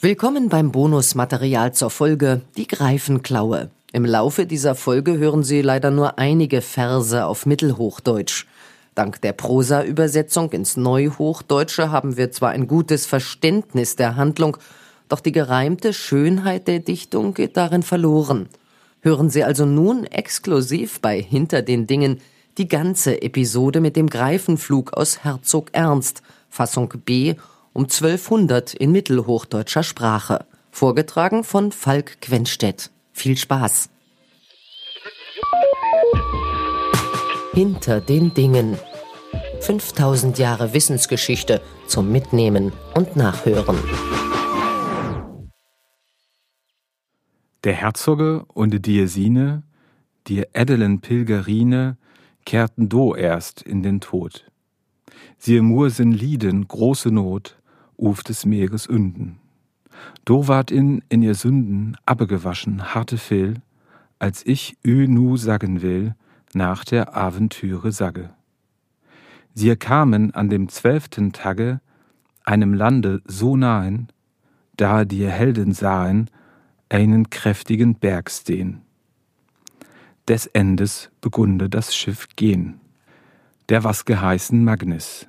Willkommen beim Bonusmaterial zur Folge Die Greifenklaue. Im Laufe dieser Folge hören Sie leider nur einige Verse auf Mittelhochdeutsch. Dank der Prosa-Übersetzung ins Neuhochdeutsche haben wir zwar ein gutes Verständnis der Handlung, doch die gereimte Schönheit der Dichtung geht darin verloren. Hören Sie also nun exklusiv bei Hinter den Dingen die ganze Episode mit dem Greifenflug aus Herzog Ernst, Fassung B um 1200 in mittelhochdeutscher Sprache. Vorgetragen von Falk Quenstedt. Viel Spaß. Hinter den Dingen. 5000 Jahre Wissensgeschichte zum Mitnehmen und Nachhören. Der Herzoge und die Diesine, die edelen Pilgerine, kehrten do erst in den Tod. Sie mursen Lieden große Not, uf des Meeres Ünden. Do ward in, in ihr Sünden abgewaschen harte Fehl, als ich ü nu sagen will, nach der Aventüre sage. Sie kamen an dem zwölften Tage einem Lande so nahen, da die Helden sahen, einen kräftigen Berg stehn. Des Endes begunde das Schiff gehen, der was geheißen Magnis.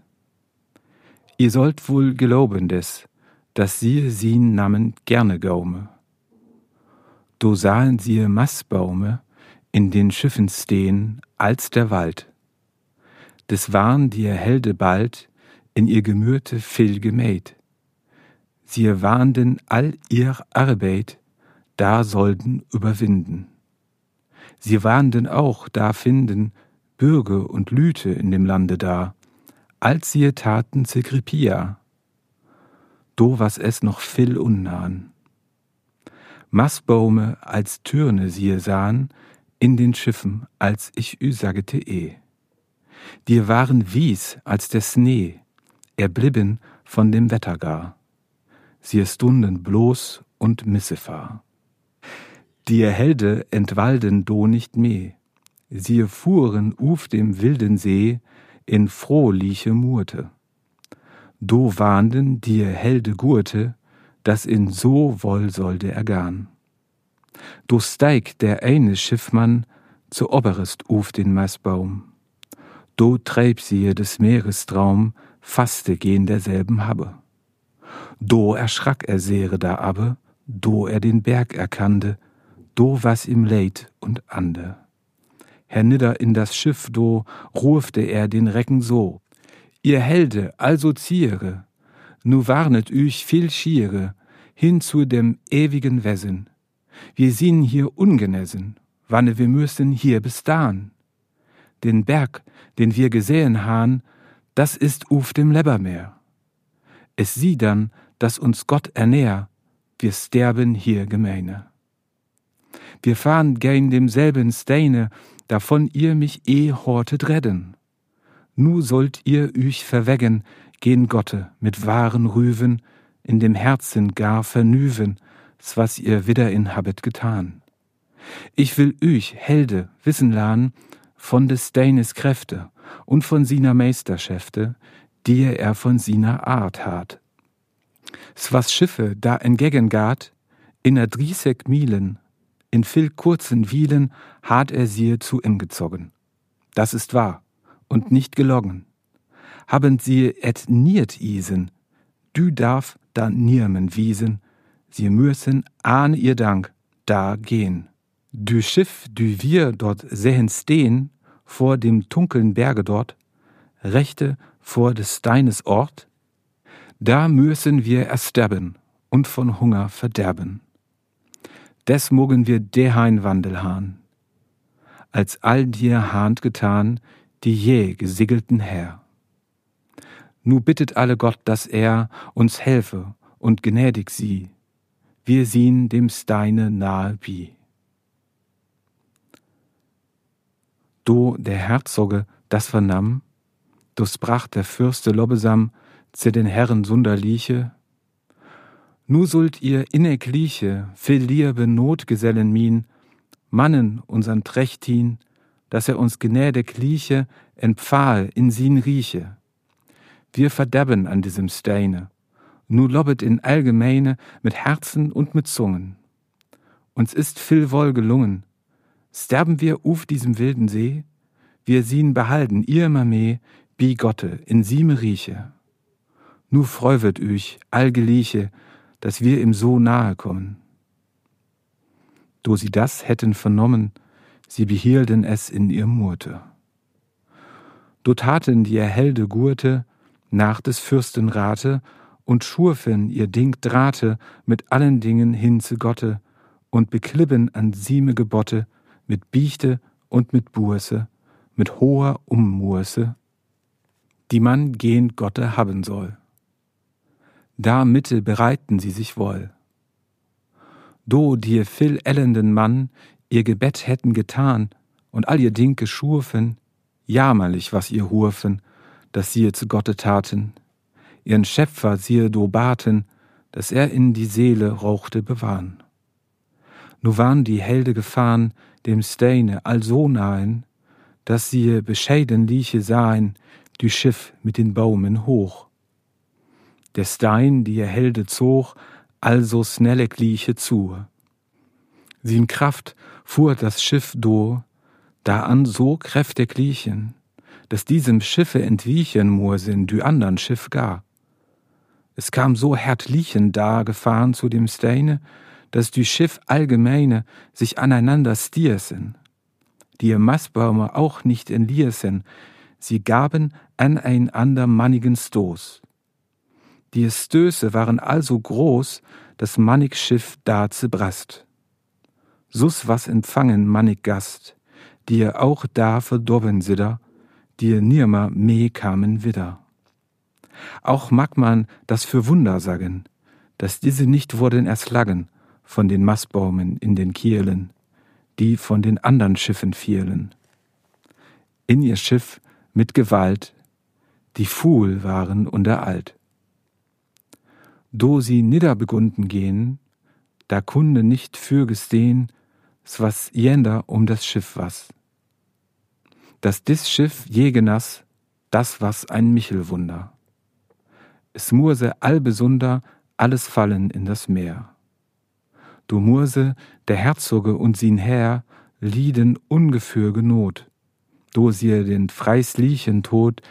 Ihr sollt wohl geloben des, dass sie sin Namen gerne gaume. Do sahen sie Maßbaume in den Schiffen stehen als der Wald. Des waren die Helde bald in ihr Gemürte viel gemäht. Sie warnden all ihr Arbeit, da sollten überwinden. Sie warnden auch da finden Bürge und Lüte in dem Lande da, als sie taten Zegripia, do was es noch viel unnahen. Mastbaume als Türne siehe sahen, in den Schiffen, als ich ü sagete eh. Die waren wies als der Schnee, erblieben von dem Wetter gar. Sie stunden bloß und missefahr. Die Helde entwalden do nicht meh, sie fuhren uf dem wilden See, in frohliche Murte. Do warnden dir helde Gurte, dass in so woll sollte ergarn. Do steig der eine Schiffmann zu oberest uf den Mastbaum. Do treib sie des Meeres Traum, faste gehen derselben Habe. Do erschrack er sehre da abbe, do er den Berg erkannte, do was ihm leid und ande hernieder in das Schiff, do rufte er den Recken so. Ihr Helde, also ziere, nu warnet üch viel schiere, hin zu dem ewigen Wesen. Wir sind hier ungenessen, wanne wir müssen hier bis dahin. Den Berg, den wir gesehen han, das ist uf dem Lebermeer. Es sieh dann, dass uns Gott ernähr, wir sterben hier gemeine. Wir fahren gein demselben Steine, davon ihr mich eh hortet redden. Nu sollt ihr üch verweggen, gen Gotte mit wahren Rüven, in dem Herzen gar vernüven, was ihr wieder in habet getan. Ich will üch, Helde, wissen lahn, von des Deines Kräfte und von sina Meisterschäfte, die er von sina Art hat. was Schiffe da entgegen gart, in a driesek Mielen in viel kurzen Wielen hat er sie zu ihm gezogen. Das ist wahr und nicht gelogen. Haben sie et niert isen, du darf da nirmen wiesen, sie müssen ahn ihr Dank da gehen. Du Schiff, du wir dort sehen stehen, vor dem dunkeln Berge dort, rechte vor des Steines Ort, da müssen wir ersterben und von Hunger verderben des mogen wir dehain Wandel hahn, als all dir hahnt getan, die je gesiegelten Herr. Nu bittet alle Gott, dass er uns helfe und gnädig sie, wir sien dem Steine nahe wie. Do der Herzoge das vernahm, do sprach der Fürste Lobbesam zu den Herren Sunderliche, Nu sollt ihr inne Kliche, viel liebe Notgesellen min, Mannen unsern Trechtin, dass er uns gnäde Kliche, empfahl in sin rieche. Wir verderben an diesem Steine, nu lobbet in allgemeine mit Herzen und mit Zungen. Uns ist viel wohl gelungen. Sterben wir auf diesem wilden See, wir sien behalten ihr immer bi Gotte in sieme rieche. Nu freuwet üch allgeliche, dass wir ihm so nahe kommen. Do sie das hätten vernommen, sie behielten es in ihr Murte. Do taten die erhelde Gurte nach des Fürsten Rate und schurfen ihr Ding Drahte mit allen Dingen hin zu Gotte und beklippen an sieme Gebotte mit Biechte und mit Burse, mit hoher Ummurse, die man gehend Gotte haben soll. Da Mitte bereiten sie sich wohl. Do dir viel ellenden Mann ihr Gebet hätten getan und all ihr Ding geschurfen, jammerlich was ihr hurfen, dass sie zu Gotte taten, ihren Schöpfer siehe do baten, dass er in die Seele rauchte bewahren. Nu waren die Helde gefahren dem Steine also nahen, dass sie bescheiden lieche sahen, die Schiff mit den Baumen hoch. Der Stein, die ihr Helde zog, also snelle lieche zu. Sie in Kraft fuhr das Schiff do, da an so kräftig liechen, dass diesem Schiffe entwiechen mußen, die andern Schiff gar. Es kam so hart liechen da gefahren zu dem Steine, dass die Schiff allgemeine sich aneinander stiersen. Die Mastbäume auch nicht entliersen, sie gaben aneinander mannigen Stoß. Die Stöße waren also groß, das mannig Schiff da zerbrast. Sus was empfangen mannig Gast, die auch da verdorben sidder, die nirmer meh kamen wieder. Auch mag man das für Wunder sagen, dass diese nicht wurden erschlagen, von den Mastbaumen in den Kielen, die von den anderen Schiffen fielen. In ihr Schiff mit Gewalt, die Fuhl waren unteralt. Do sie niederbegunden gehen, da kunde nicht für gestehen, was jender um das Schiff was. Dass dis Schiff je genass, das was ein Michelwunder. Es murse allbesunder alles fallen in das Meer. Du Murse, der Herzoge und sin Herr, lieden ungefürge Not, do sie den freislichen Tod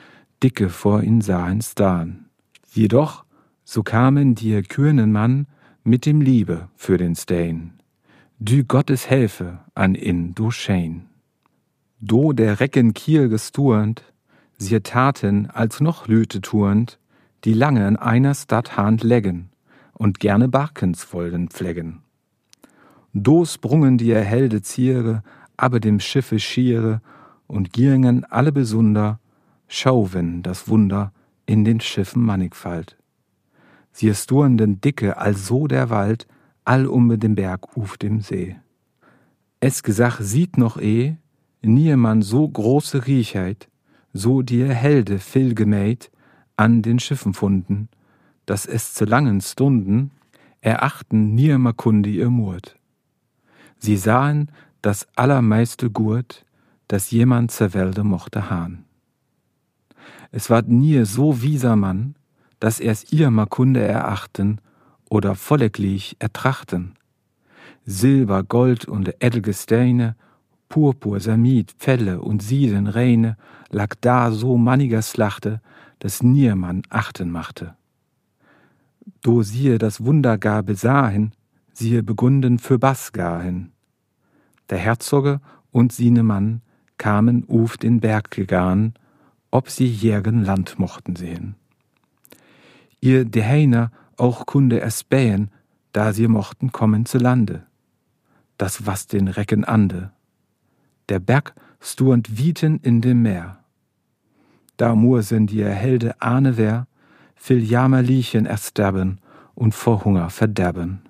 dicke vor ihn sahen stan. Jedoch, so kamen dir kürnen Mann mit dem Liebe für den Stain. Du Gottes Helfe an in du Schein. Do der Recken Kiel gesturnt, sie taten als noch Lüte turnt, die lange in einer Stadt Hand leggen und gerne Barkens wollen pflegen. Do sprungen die erhelde Ziere, aber dem Schiffe schiere, und gingen alle besunder, schauwen das Wunder in den Schiffen Mannigfalt. Sie sturnden dicke, also der Wald, all um den Berg uf dem See. Es gesach sieht noch eh, nie man so große Riechheit, so die Helde viel gemäht, an den Schiffen funden, dass es zu langen Stunden erachten niemmer Kunde ihr Murt. Sie sahen das allermeiste Gurt, das jemand zur Welde mochte hahn. Es ward nie so wieser Mann, dass er's ihr Kunde erachten oder volleklich ertrachten. Silber, Gold und Edelgesteine, Purpur, Samit, Felle und Sieden, Reine, lag da so manniger Slachte, dass niemand achten machte. Do siehe das Wunder gar besahen, siehe begunden für Bass gahen. Der Herzoge und sine Mann kamen uf den Berg gegangen, ob sie jägen Land mochten sehen. Ihr Deheiner auch kunde es spähen, da sie mochten kommen zu Lande. Das was den Recken ande. Der Berg sturnd wieten in dem Meer. Da mursen die Helde ahne wer, viel Jammerlichen ersterben und vor Hunger verderben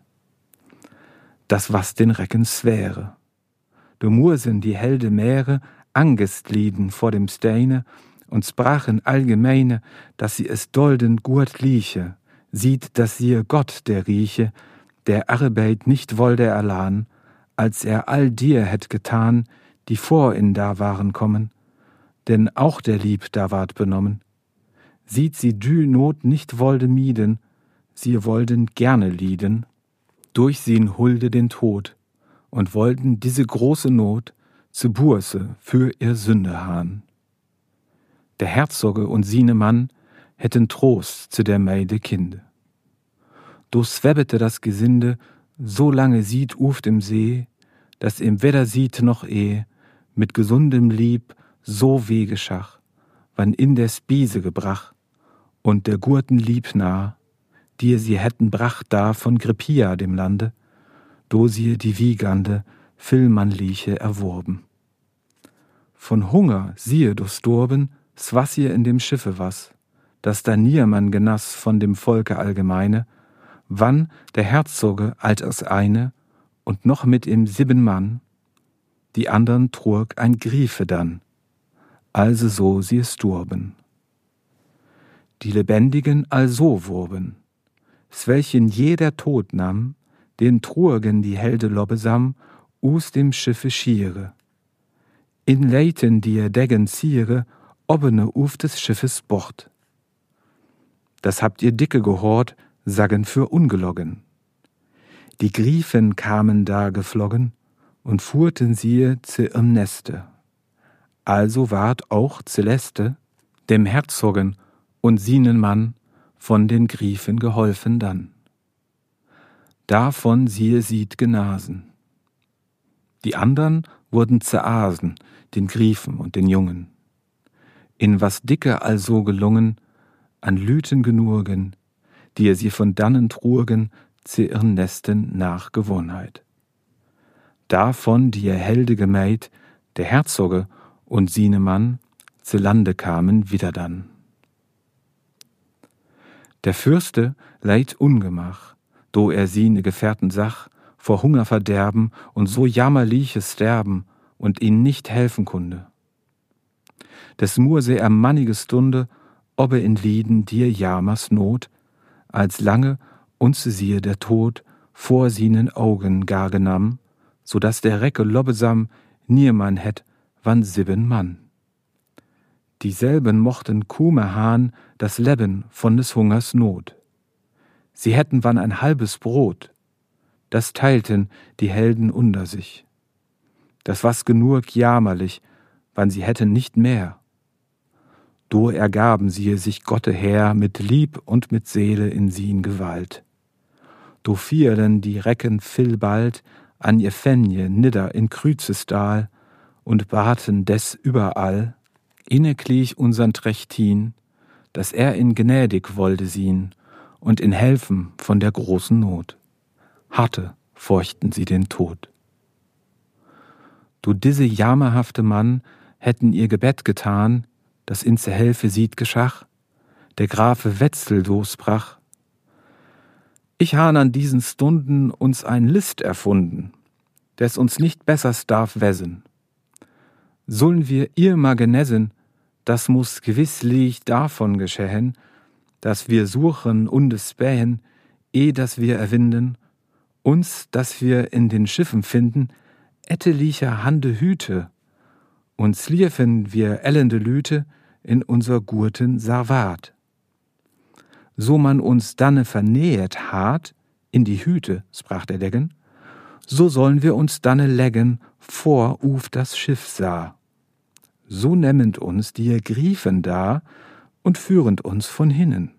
das was den Recken sphäre. Du mursen die helde Meere angestlieden vor dem Steine und sprachen allgemeine, dass sie es dolden gurt lieche, sieht, dass sie Gott der rieche, der Arbeit nicht wollte erlahn, als er all dir hätt getan, die vor ihn da waren kommen, denn auch der Lieb da ward benommen. Sieht sie dü Not nicht wollte mieden, sie wollten gerne lieden, durch sien Hulde den Tod, und wollten diese große Not zu Buße für ihr Sünde hahn. Der Herzoge und sine Mann hätten Trost zu der Meide Kinde. Do swebbete das Gesinde, so lange sieht uft im See, dass ihm weder sieht noch eh, mit gesundem Lieb so weh geschach, wann in der Spiese gebrach, und der Gurten lieb nah, die sie hätten bracht da von Grippia dem Lande, do sie die wiegande, Villmannliche erworben. Von Hunger siehe durchstorben, was ihr in dem Schiffe was, dass da niemand genass von dem Volke allgemeine, wann der Herzoge alt als eine und noch mit ihm sieben Mann, die andern trug ein Griefe dann, also so sie es durben. Die Lebendigen also wurben, welchen jeder Tod nahm, den trugen die Helde Lobbesam us dem Schiffe schiere. In Leiten die er Deggen ziere, obene uf des Schiffes Bord. Das habt ihr dicke gehort, sagen für ungeloggen. Die Griefen kamen da geflogen und fuhrten siehe zu ihrem Neste. Also ward auch Celeste, dem Herzogen und sienen Mann, von den Griefen geholfen dann. Davon siehe sieht genasen. Die andern wurden zerasen, den Griefen und den Jungen. In was dicke also gelungen, an Lüten genurgen, die er sie von dannen trugen, zu ihren Nesten nach Gewohnheit. Davon die er helde gemäht, der Herzoge und sine Mann, zu Lande kamen wieder dann. Der Fürste leid Ungemach, do er sine Gefährten sach, vor Hunger verderben und so jammerliches Sterben und ihn nicht helfen kunde. Des Murse er mannige Stunde, ob er in Lieden dir jamers Not, als lange uns siehe der Tod vor sinen Augen gar genamm, so dass der Recke lobbesam niemand hätt, wann sieben Mann. Dieselben mochten kume hahn das Leben von des Hungers Not. Sie hätten wann ein halbes Brot, das teilten die Helden unter sich. Das was genug jammerlich, wann sie hätten nicht mehr. Do ergaben sie sich Gotte her mit Lieb und mit Seele in sien Gewalt. Do fielen die Recken viel bald an ihr Fenje nidder in Krüzestal und baten des überall, inneklich unsern Trechtin, dass er in gnädig wollte sien und in helfen von der großen Not. Harte furchten sie den Tod. Du diese jammerhafte Mann hätten ihr Gebet getan, das in ze Helfe sieht geschach, der Grafe Wetzel losbrach. Ich han an diesen Stunden uns ein List erfunden, des uns nicht bessers darf wessen. Sollen wir ihr mal genessen, das muss gewisslich davon geschehen, dass wir suchen und es spähen, eh dass wir erwinden, uns, dass wir in den Schiffen finden, etteliche Hande Hüte, und sliefen wir ellende Lüte in unser Gurten Sarvat. So man uns danne vernähet hat, in die Hüte, sprach der Deggen, so sollen wir uns danne leggen, vor uf das Schiff sah so nemmend uns die Griefen da und führend uns von hinnen.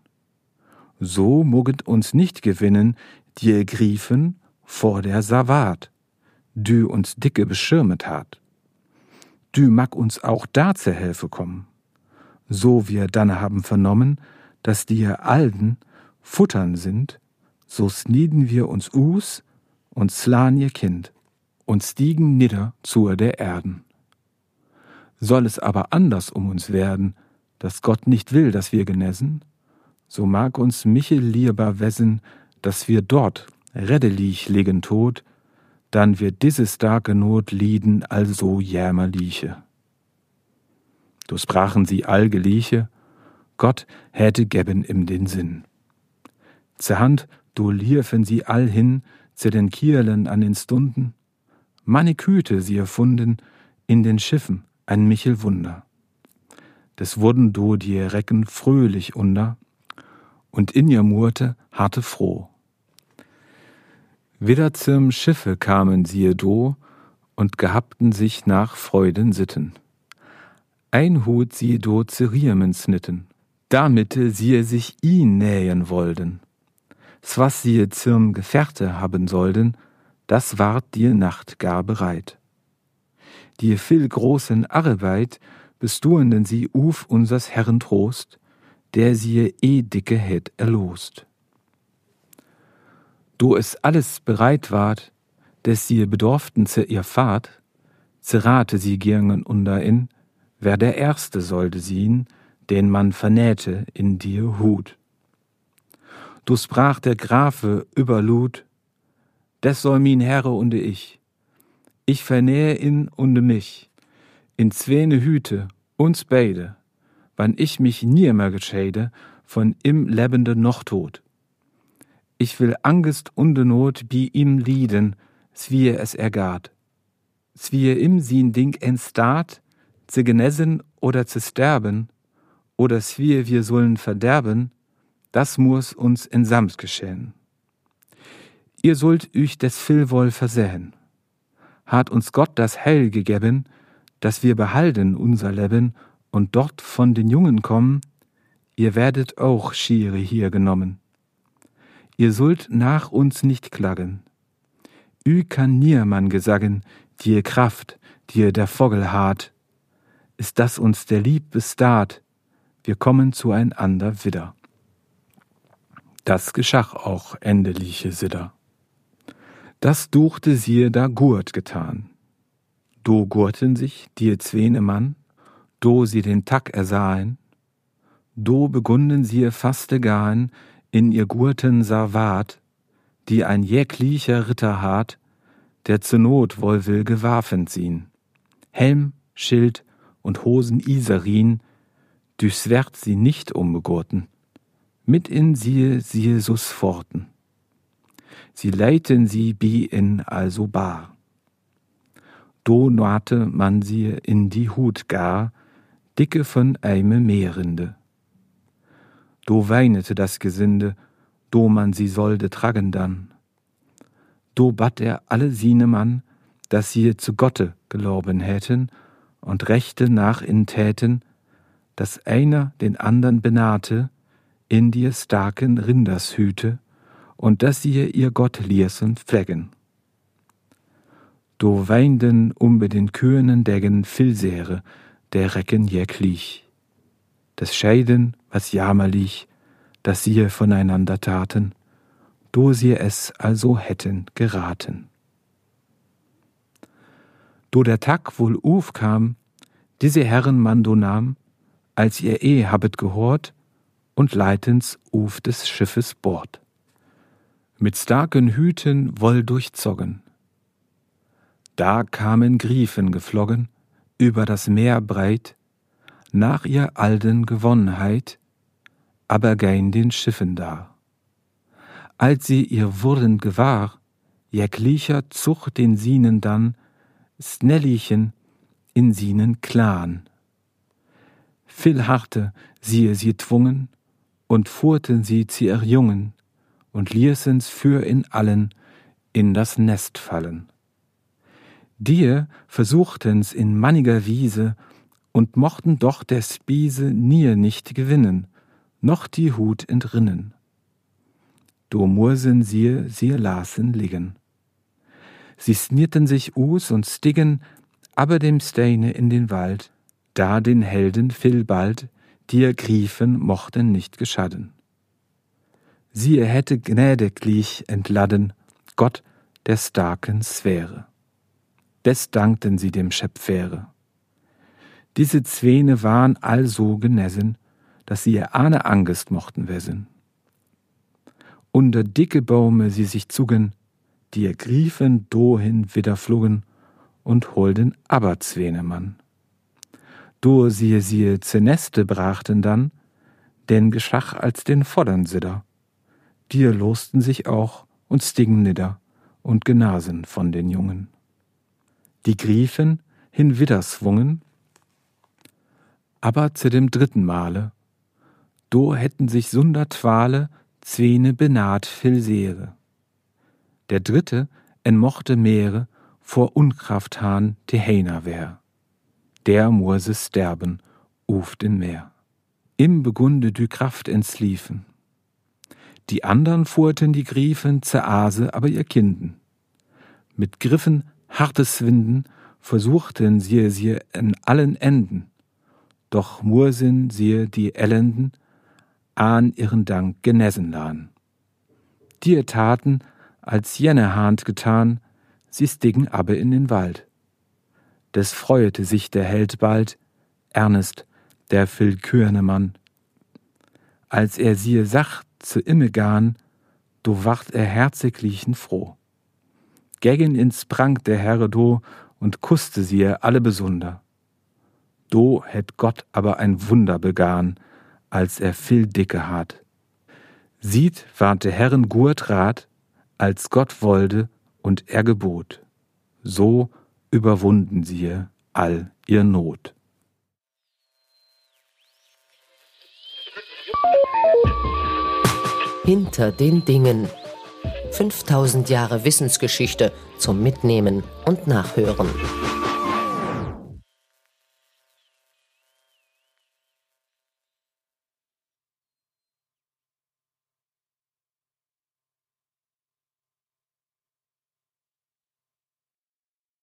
So moget uns nicht gewinnen, die Griefen vor der Savat, dü uns dicke beschirmet hat. Dü mag uns auch da zur Hilfe kommen. So wir dann haben vernommen, dass die Alden Futtern sind, so snieden wir uns us und slan ihr Kind und stiegen nieder zur der Erden. Soll es aber anders um uns werden, dass Gott nicht will, dass wir genessen, so mag uns Michel lieber wessen, dass wir dort reddelig liegen tot, dann wird diese starke Not lieden also jämmerliche. Du sprachen sie allgeliche, Gott hätte geben im den Sinn. Zur Hand du liefen sie all hin zu den Kierlen an den Stunden, Maniküte sie erfunden in den Schiffen, ein Michel Wunder. Des wurden do die Recken fröhlich unter, und in ihr Murte harte froh. Wieder zum Schiffe kamen siehe do und gehabten sich nach Freuden sitten. Ein Hut siehe do zu Riemen snitten, damit siehe sich ihn nähen wollten. was siehe zum Gefährte haben sollten, das ward dir Nacht gar bereit. Die viel großen Arbeit bestuenden sie uf unsers Herren Trost, der siehe eh dicke het erlost. Do es alles bereit ward, des siehe bedorften ze ihr Fahrt, zerrate sie girngen unterin, wer der Erste sollte sien, den man vernähte in dir Hut. Du sprach der Grafe überlud, des soll min Herre und ich, ich vernähe in und mich, in zwene Hüte, uns beide, wann ich mich nimmer geschäde von im Lebende noch tot ich will Angst und Not bi ihm lieden, zwie es ergat. Zwie im sin Ding entstaat, zu genesen oder zu sterben, oder zwie wir sollen verderben, das muss uns in Sams geschehen. Ihr sollt euch des Füllwoll versehen. Hat uns Gott das Heil gegeben, dass wir behalten unser Leben und dort von den Jungen kommen, ihr werdet auch Schiere hier genommen ihr sollt nach uns nicht klagen. Ü kann niermann gesagen, dir Kraft, dir der Vogel hart. Ist das uns der Lieb bestat, wir kommen zueinander wieder. Das geschach auch endeliche Sidder. Das duchte siehe da Gurt getan. Do gurten sich dir zwene Mann, do sie den Tack ersahen, do begunden sie faste gahen, in ihr Gurten Sarvat, die ein jäglicher Ritter hat, der zur Not wohl will gewaffen ziehen. Helm, Schild und Hosen Isarin, durchs Wert sie nicht umbegurten, mit in siehe siehe sus forten. Sie leiten sie bi in also bar. Do nate man sie in die Hut gar, dicke von eime Meerinde do weinete das Gesinde, do man sie sollte tragen dann. Do bat er alle Sienemann, dass sie zu Gotte gelorben hätten und Rechte nach in täten, dass einer den andern benahte, in dir starken Rindershüte, und dass sie ihr Gott liersen pflegen. Do weinden um den kühnen Deggen Filsehre, der Recken jäcklich des Scheiden, was jammerlich, dass sie voneinander taten, do sie es also hätten geraten. Do der Tag wohl aufkam, diese Herren man nahm, als ihr eh habet gehort, und leitens uf des Schiffes Bord. Mit starken Hüten woll durchzogen. Da kamen Griefen geflogen, über das Meer breit, nach ihr alten Gewonnenheit, aber gein den Schiffen da. Als sie ihr wurden gewahr, jäglicher Zucht den Sienen dann, snellichen in Sienen klan. Viel harte siehe sie twungen, und fuhrten sie zu ihr Jungen, und ließens für in allen in das Nest fallen. Dir versuchtens in manniger Wiese und mochten doch der Spiese nie nicht gewinnen, noch die Hut entrinnen. Do mursen sie, sie lasen liegen. Sie snierten sich us und stiggen, aber dem Steine in den Wald, da den Helden viel bald, die er griefen mochten nicht geschaden. Sie hätte gnädiglich entladen, Gott der starken Sphäre. Des dankten sie dem Schöpfere. Diese Zwene waren also genessen, dass sie ihr Ahne Angst mochten wissen. Unter dicke Bäume sie sich zugen, die ihr griefen dohin wieder flogen und holden aber Zwenemann. Do siehe siehe ze Neste brachten dann, denn geschach als den Voddern sidder. Dir losten sich auch und stiegen nidder und genasen von den Jungen. Die Griefen hinwider swungen, aber zu dem dritten Male do hätten sich sunder Twale zwene benaht viel Seere. Der dritte entmochte Meere vor Unkraft hahn te Heiner wär. Der murse sterben, uft in Meer. Im begunde dü Kraft entsliefen. Die andern fuhrten die Griefen zerase aber ihr Kinden. Mit Griffen hartes Winden versuchten sie sie in allen Enden, doch mursin sie die Elenden an ihren Dank genessen lahn. Die taten, als jene Hand getan, sie stiegen aber in den Wald. Des freuete sich der Held bald, Ernest, der willkürne Mann. Als er siehe sacht zu imme gahn, do wacht er herziglichen froh. Gegen ihn sprang der Herre do und kusste sie alle besunder. Do hätt Gott aber ein Wunder begann, als er viel dicke hat. Sieht, warnt der Herren Gurtrat, als Gott wollte und er gebot. So überwunden sie all ihr Not. Hinter den Dingen. 5000 Jahre Wissensgeschichte zum Mitnehmen und Nachhören.